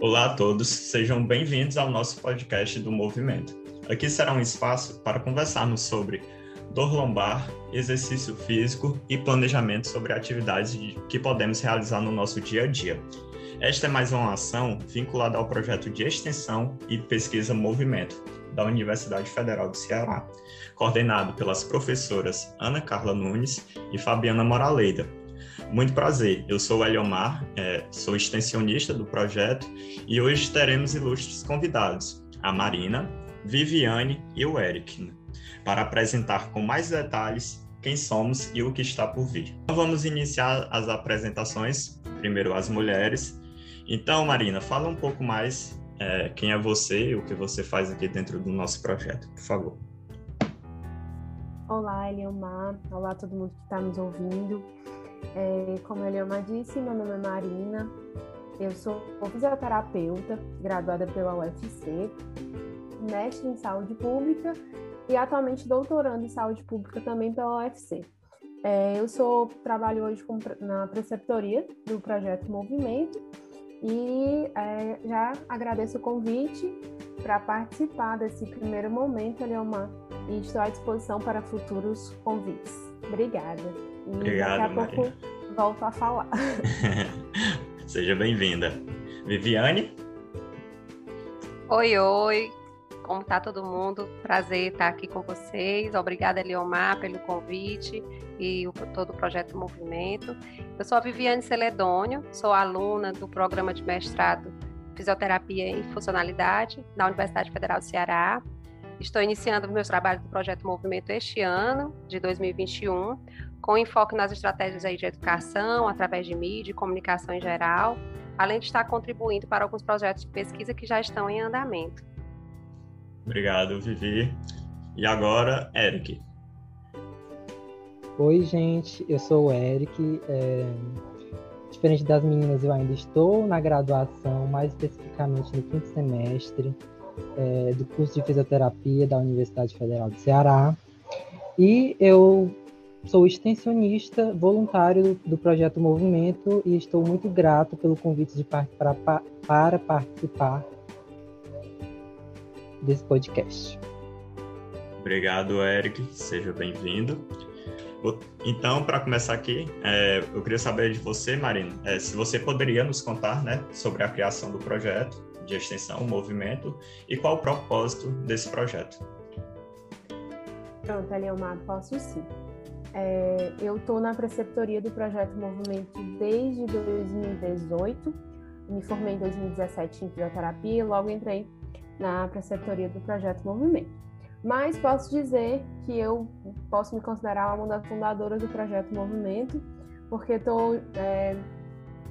Olá a todos, sejam bem-vindos ao nosso podcast do Movimento. Aqui será um espaço para conversarmos sobre dor lombar, exercício físico e planejamento sobre atividades que podemos realizar no nosso dia a dia. Esta é mais uma ação vinculada ao projeto de extensão e pesquisa Movimento da Universidade Federal do Ceará, coordenado pelas professoras Ana Carla Nunes e Fabiana Moraleida. Muito prazer, eu sou o Eliomar, é, sou extensionista do projeto e hoje teremos ilustres convidados, a Marina, Viviane e o Eric, para apresentar com mais detalhes quem somos e o que está por vir. Então vamos iniciar as apresentações, primeiro as mulheres. Então, Marina, fala um pouco mais é, quem é você e o que você faz aqui dentro do nosso projeto, por favor. Olá, Eliomar. Olá, todo mundo que está nos ouvindo. É, como a Eliomar disse, meu nome é Marina. Eu sou fisioterapeuta, graduada pela UFC, mestre em saúde pública e atualmente doutorando em saúde pública também pela UFC. É, eu sou trabalho hoje com, na preceptoria do projeto Movimento e é, já agradeço o convite para participar desse primeiro momento, Eliomar, e estou à disposição para futuros convites. Obrigada. E Obrigado, daqui a Maria. pouco volto a falar. Seja bem-vinda. Viviane? Oi, oi. Como tá todo mundo? Prazer estar aqui com vocês. Obrigada, Eliomar, pelo convite e o, todo o projeto Movimento. Eu sou a Viviane Celedônio, sou aluna do programa de mestrado Fisioterapia e Funcionalidade da Universidade Federal do Ceará. Estou iniciando meus trabalhos do projeto Movimento este ano, de 2021, com enfoque nas estratégias aí de educação, através de mídia e comunicação em geral, além de estar contribuindo para alguns projetos de pesquisa que já estão em andamento. Obrigado, Vivi. E agora, Eric. Oi, gente, eu sou o Eric. É... Diferente das meninas, eu ainda estou na graduação, mais especificamente no quinto semestre é, do curso de fisioterapia da Universidade Federal do Ceará. E eu sou extensionista voluntário do, do projeto Movimento e estou muito grato pelo convite de para, para participar desse podcast. Obrigado, Eric. Seja bem-vindo. Então, para começar aqui, é, eu queria saber de você, Marina, é, se você poderia nos contar né, sobre a criação do projeto de extensão, movimento, e qual o propósito desse projeto. Pronto, Eliomar, posso sim. É, eu estou na preceptoria do projeto Movimento desde 2018, me formei em 2017 em fisioterapia e logo entrei na preceptoria do projeto Movimento. Mas posso dizer que eu posso me considerar uma das fundadoras do projeto Movimento, porque estou é,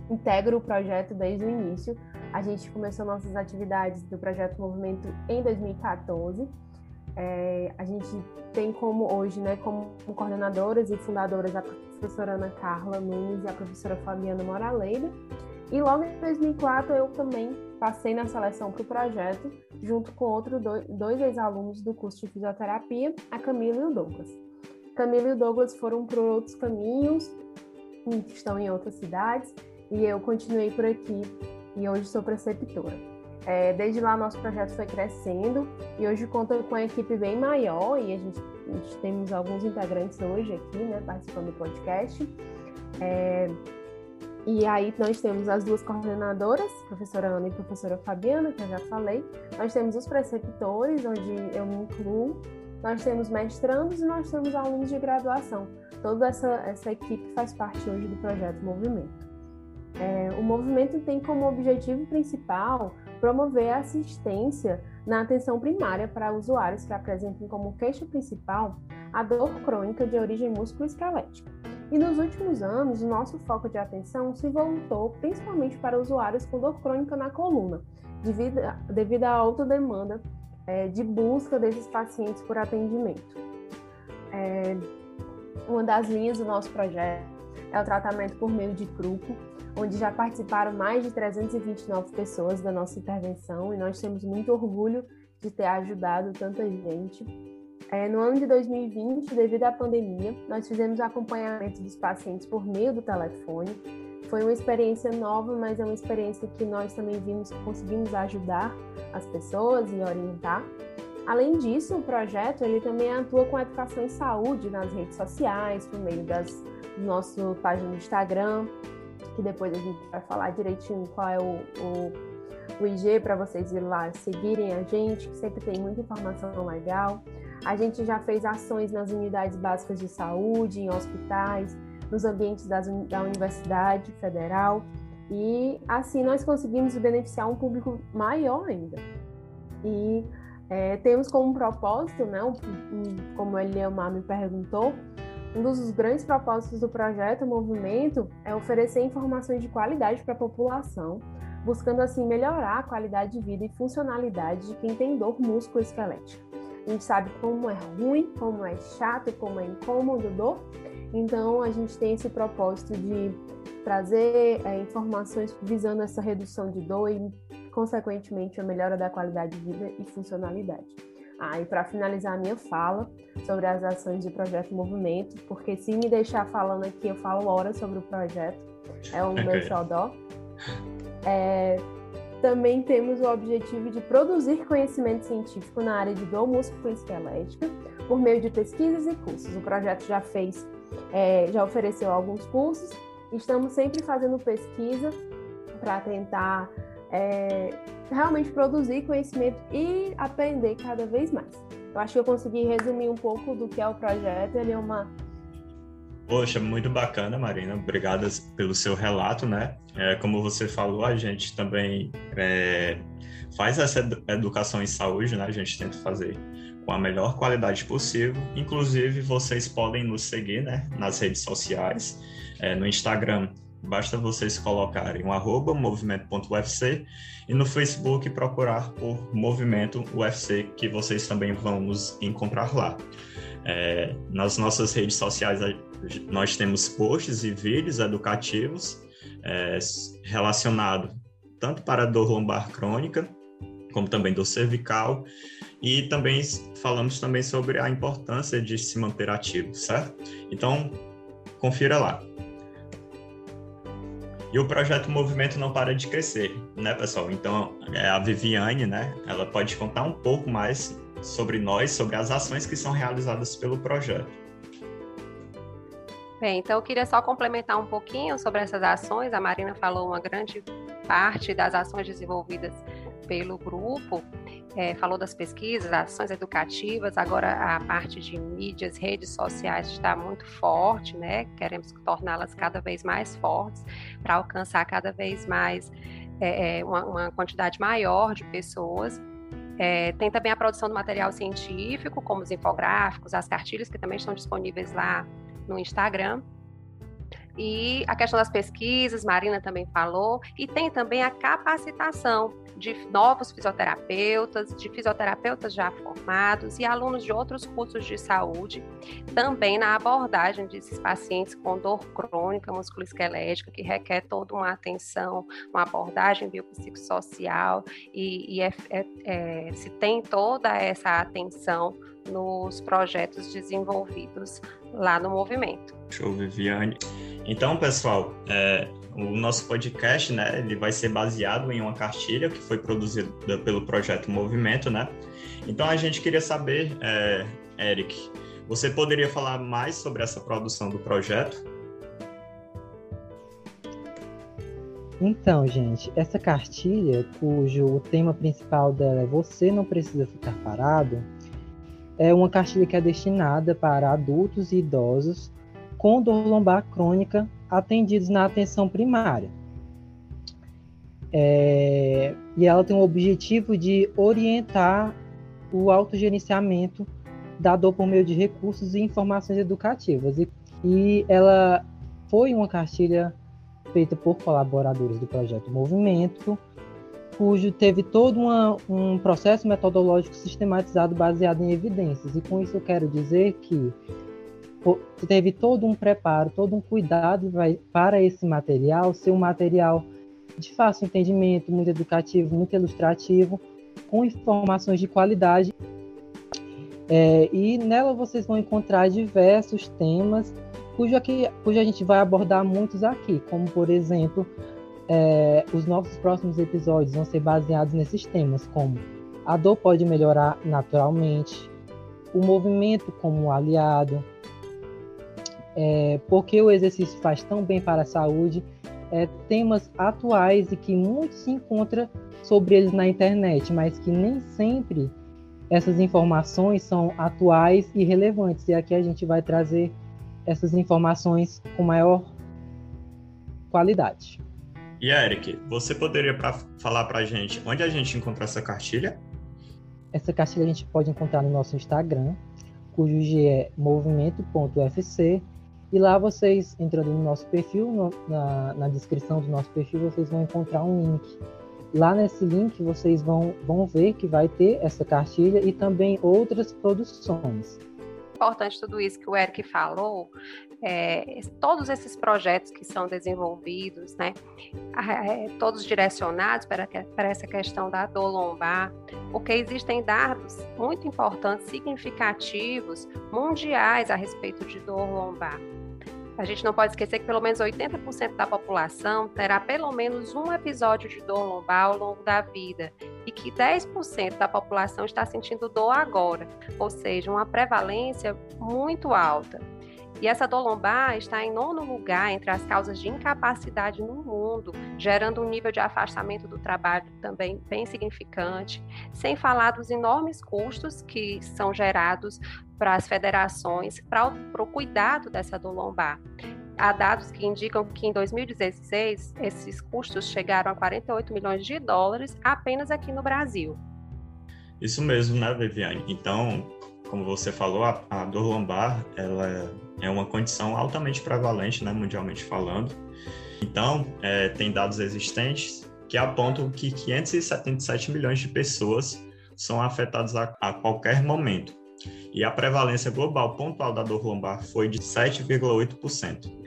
integro o projeto desde o início. A gente começou nossas atividades do projeto Movimento em 2014. É, a gente tem como hoje, né, como coordenadoras e fundadoras a professora Ana Carla Nunes e a professora Fabiana Moraleida. E logo em 2004 eu também passei na seleção para o projeto, junto com outros dois ex-alunos do curso de fisioterapia, a Camila e o Douglas. Camila e o Douglas foram por outros caminhos, estão em outras cidades, e eu continuei por aqui e hoje sou preceptora. É, desde lá nosso projeto foi crescendo e hoje conta com uma equipe bem maior e a gente, a gente temos alguns integrantes hoje aqui, né, participando do podcast. É, e aí nós temos as duas coordenadoras, professora Ana e professora Fabiana, que eu já falei. Nós temos os preceptores, onde eu me incluo. Nós temos mestrandos e nós temos alunos de graduação. Toda essa, essa equipe faz parte hoje do projeto Movimento. É, o movimento tem como objetivo principal promover assistência na atenção primária para usuários que apresentem como queixa principal a dor crônica de origem musculoesquelética e nos últimos anos, o nosso foco de atenção se voltou principalmente para usuários com dor crônica na coluna, devido, devido à alta demanda é, de busca desses pacientes por atendimento. É, uma das linhas do nosso projeto é o tratamento por meio de grupo, onde já participaram mais de 329 pessoas da nossa intervenção e nós temos muito orgulho de ter ajudado tanta gente. É, no ano de 2020, devido à pandemia, nós fizemos acompanhamento dos pacientes por meio do telefone. Foi uma experiência nova, mas é uma experiência que nós também vimos que conseguimos ajudar as pessoas e orientar. Além disso, o projeto ele também atua com educação em saúde nas redes sociais, por meio das do nosso página no Instagram, que depois a gente vai falar direitinho qual é o, o, o IG para vocês ir lá seguirem a gente, que sempre tem muita informação legal. A gente já fez ações nas unidades básicas de saúde, em hospitais, nos ambientes das, da Universidade Federal. E assim nós conseguimos beneficiar um público maior ainda. E é, temos como propósito, né, um, um, como ele me perguntou, um dos grandes propósitos do projeto Movimento é oferecer informações de qualidade para a população, buscando assim melhorar a qualidade de vida e funcionalidade de quem tem dor musculoesquelética. A gente sabe como é ruim, como é chato, como é incômodo dor, então a gente tem esse propósito de trazer é, informações visando essa redução de dor e, consequentemente, a melhora da qualidade de vida e funcionalidade. Ah, e para finalizar a minha fala sobre as ações do Projeto Movimento, porque se me deixar falando aqui, eu falo horas sobre o projeto, é o meu xodó. É, também temos o objetivo de produzir conhecimento científico na área de dor músculo-esquelética por meio de pesquisas e cursos. O projeto já fez, é, já ofereceu alguns cursos. Estamos sempre fazendo pesquisa para tentar é, realmente produzir conhecimento e aprender cada vez mais. Eu acho que eu consegui resumir um pouco do que é o projeto. Ele é uma Poxa, muito bacana, Marina. Obrigada pelo seu relato, né? É, como você falou, a gente também é, faz essa educação em saúde, né? A gente tenta fazer com a melhor qualidade possível. Inclusive, vocês podem nos seguir, né? Nas redes sociais, é, no Instagram. Basta vocês colocarem o arroba movimento.ufc e no Facebook procurar por Movimento UFC, que vocês também vão nos encontrar lá. É, nas nossas redes sociais nós temos posts e vídeos educativos é, relacionados tanto para dor lombar crônica, como também dor cervical, e também falamos também sobre a importância de se manter ativo, certo? Então, confira lá. E o projeto Movimento não para de crescer, né, pessoal? Então, é a Viviane, né, ela pode contar um pouco mais sobre nós, sobre as ações que são realizadas pelo projeto. Bem, então eu queria só complementar um pouquinho sobre essas ações. A Marina falou uma grande parte das ações desenvolvidas pelo grupo, é, falou das pesquisas, ações educativas, agora a parte de mídias, redes sociais está muito forte, né? Queremos torná-las cada vez mais fortes para alcançar cada vez mais é, é, uma, uma quantidade maior de pessoas. É, tem também a produção do material científico, como os infográficos, as cartilhas, que também estão disponíveis lá no Instagram. E a questão das pesquisas, Marina também falou, e tem também a capacitação de novos fisioterapeutas, de fisioterapeutas já formados e alunos de outros cursos de saúde, também na abordagem desses pacientes com dor crônica musculoesquelética, que requer toda uma atenção, uma abordagem biopsicossocial, e, e é, é, é, se tem toda essa atenção nos projetos desenvolvidos lá no movimento. Show, Viviane. Então, pessoal, é, o nosso podcast, né, ele vai ser baseado em uma cartilha que foi produzida pelo projeto Movimento, né? Então, a gente queria saber, é, Eric, você poderia falar mais sobre essa produção do projeto? Então, gente, essa cartilha, cujo tema principal dela é Você não precisa ficar parado, é uma cartilha que é destinada para adultos e idosos com dor lombar crônica atendidos na atenção primária. É, e ela tem o objetivo de orientar o autogerenciamento da dor por meio de recursos e informações educativas. E, e ela foi uma cartilha feita por colaboradores do projeto Movimento, cujo teve todo uma, um processo metodológico sistematizado baseado em evidências. E com isso eu quero dizer que teve todo um preparo, todo um cuidado para esse material ser um material de fácil entendimento, muito educativo, muito ilustrativo, com informações de qualidade. É, e nela vocês vão encontrar diversos temas, cujo, aqui, cujo a gente vai abordar muitos aqui, como por exemplo, é, os nossos próximos episódios vão ser baseados nesses temas, como a dor pode melhorar naturalmente, o movimento como aliado, é, porque o exercício faz tão bem para a saúde, é, temas atuais e que muito se encontra sobre eles na internet, mas que nem sempre essas informações são atuais e relevantes. E aqui a gente vai trazer essas informações com maior qualidade. E Eric, você poderia pra, falar para a gente onde a gente encontra essa cartilha? Essa cartilha a gente pode encontrar no nosso Instagram, cujo G é movimento.ufc. E lá vocês, entrando no nosso perfil, no, na, na descrição do nosso perfil, vocês vão encontrar um link. Lá nesse link vocês vão, vão ver que vai ter essa cartilha e também outras produções importante tudo isso que o Eric falou, é, todos esses projetos que são desenvolvidos, né, é, todos direcionados para, para essa questão da dor lombar, porque existem dados muito importantes, significativos, mundiais a respeito de dor lombar. A gente não pode esquecer que pelo menos 80% da população terá pelo menos um episódio de dor lombar ao longo da vida e que 10% da população está sentindo dor agora, ou seja, uma prevalência muito alta. E essa dor lombar está em nono lugar entre as causas de incapacidade no mundo, gerando um nível de afastamento do trabalho também bem significante, sem falar dos enormes custos que são gerados para as federações para o cuidado dessa dor lombar. Há dados que indicam que em 2016 esses custos chegaram a 48 milhões de dólares apenas aqui no Brasil. Isso mesmo, né, Viviane? Então, como você falou, a, a dor lombar ela é uma condição altamente prevalente, né, mundialmente falando. Então, é, tem dados existentes que apontam que 577 milhões de pessoas são afetadas a, a qualquer momento. E a prevalência global pontual da dor lombar foi de 7,8%.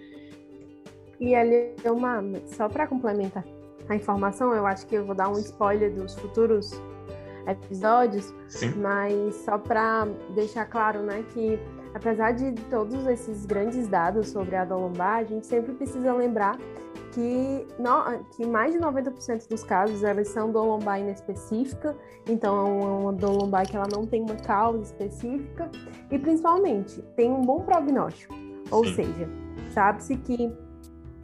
E ali, uma, só para complementar a informação, eu acho que eu vou dar um spoiler dos futuros episódios, Sim. mas só para deixar claro, né, que apesar de todos esses grandes dados sobre a lombar, a gente sempre precisa lembrar que, no, que mais de 90% dos casos elas são dor lombar inespecífica, então é uma dor lombar que ela não tem uma causa específica e principalmente tem um bom prognóstico, ou Sim. seja, sabe-se que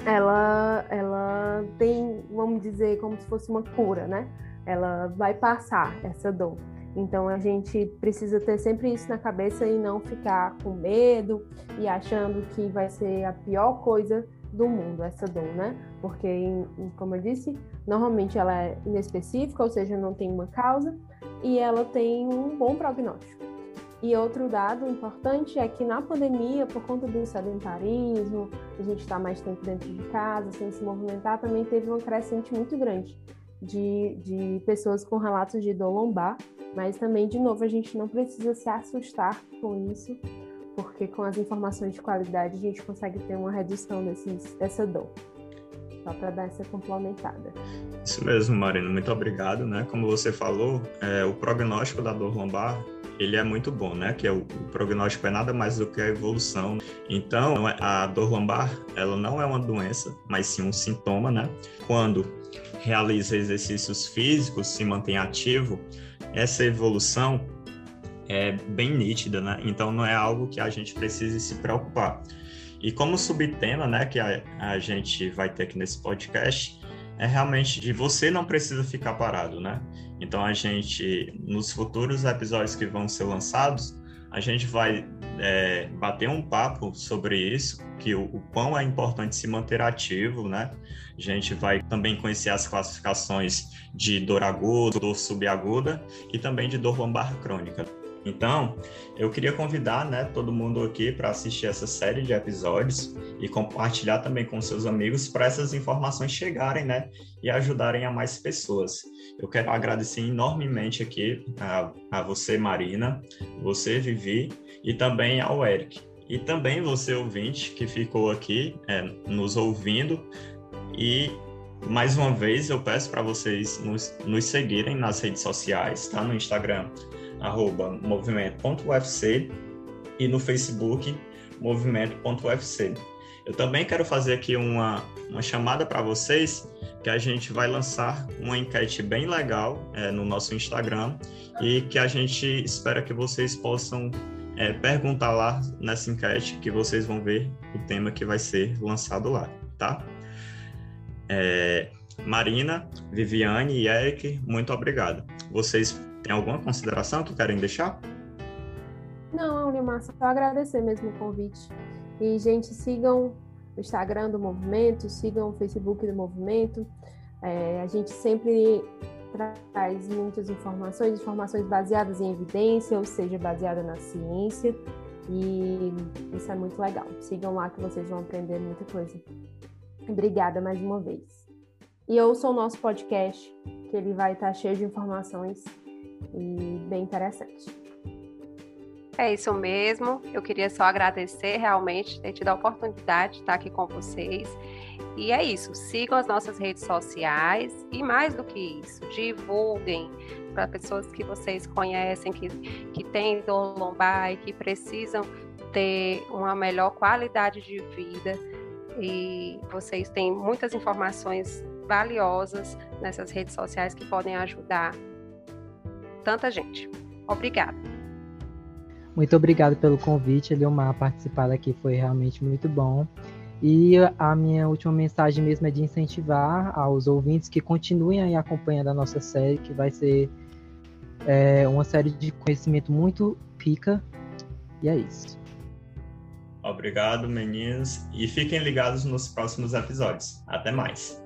ela, ela tem, vamos dizer, como se fosse uma cura, né? ela vai passar essa dor. Então a gente precisa ter sempre isso na cabeça e não ficar com medo e achando que vai ser a pior coisa do mundo essa dor, né? Porque, como eu disse, normalmente ela é inespecífica, ou seja, não tem uma causa e ela tem um bom prognóstico. E outro dado importante é que na pandemia, por conta do sedentarismo, a gente está mais tempo dentro de casa, sem se movimentar, também teve uma crescente muito grande de, de pessoas com relatos de dor lombar, mas também, de novo, a gente não precisa se assustar com isso, porque com as informações de qualidade a gente consegue ter uma redução desses, dessa dor. Só para dar essa complementada. Isso mesmo, Marina, muito obrigado. Né? Como você falou, é, o prognóstico da dor lombar ele é muito bom, né? Que é o, o, prognóstico é nada mais do que a evolução. Então, a dor lombar, ela não é uma doença, mas sim um sintoma, né? Quando realiza exercícios físicos, se mantém ativo, essa evolução é bem nítida, né? Então não é algo que a gente precise se preocupar. E como subtema, né, que a, a gente vai ter aqui nesse podcast, é realmente de você não precisa ficar parado, né? Então a gente, nos futuros episódios que vão ser lançados, a gente vai é, bater um papo sobre isso, que o, o quão é importante se manter ativo, né? A gente vai também conhecer as classificações de dor aguda, dor subaguda e também de dor lombar crônica. Então, eu queria convidar né, todo mundo aqui para assistir essa série de episódios e compartilhar também com seus amigos para essas informações chegarem né, e ajudarem a mais pessoas. Eu quero agradecer enormemente aqui a, a você, Marina, você, Vivi, e também ao Eric. E também você, ouvinte, que ficou aqui é, nos ouvindo. E mais uma vez eu peço para vocês nos, nos seguirem nas redes sociais, tá? No Instagram arroba movimento.ufc e no Facebook movimento.ufc. Eu também quero fazer aqui uma, uma chamada para vocês, que a gente vai lançar uma enquete bem legal é, no nosso Instagram e que a gente espera que vocês possam é, perguntar lá nessa enquete, que vocês vão ver o tema que vai ser lançado lá, tá? É, Marina, Viviane e Eric, muito obrigado. Vocês têm alguma consideração que querem deixar? Não, Neymar, só agradecer mesmo o convite. E, gente, sigam o Instagram do movimento, sigam o Facebook do movimento. É, a gente sempre traz muitas informações, informações baseadas em evidência, ou seja, baseada na ciência. E isso é muito legal. Sigam lá que vocês vão aprender muita coisa. Obrigada mais uma vez. E ouçam o nosso podcast, que ele vai estar cheio de informações e bem interessante. É isso mesmo. Eu queria só agradecer realmente ter tido a oportunidade de estar aqui com vocês. E é isso. Sigam as nossas redes sociais e mais do que isso, divulguem para pessoas que vocês conhecem, que, que têm dor lombar e que precisam ter uma melhor qualidade de vida. E vocês têm muitas informações valiosas nessas redes sociais que podem ajudar tanta gente. Obrigada. Muito obrigado pelo convite, Eliomar. Participar aqui foi realmente muito bom. E a minha última mensagem mesmo é de incentivar aos ouvintes que continuem aí acompanhando a nossa série, que vai ser é, uma série de conhecimento muito pica. E é isso. Obrigado, meninos. E fiquem ligados nos próximos episódios. Até mais.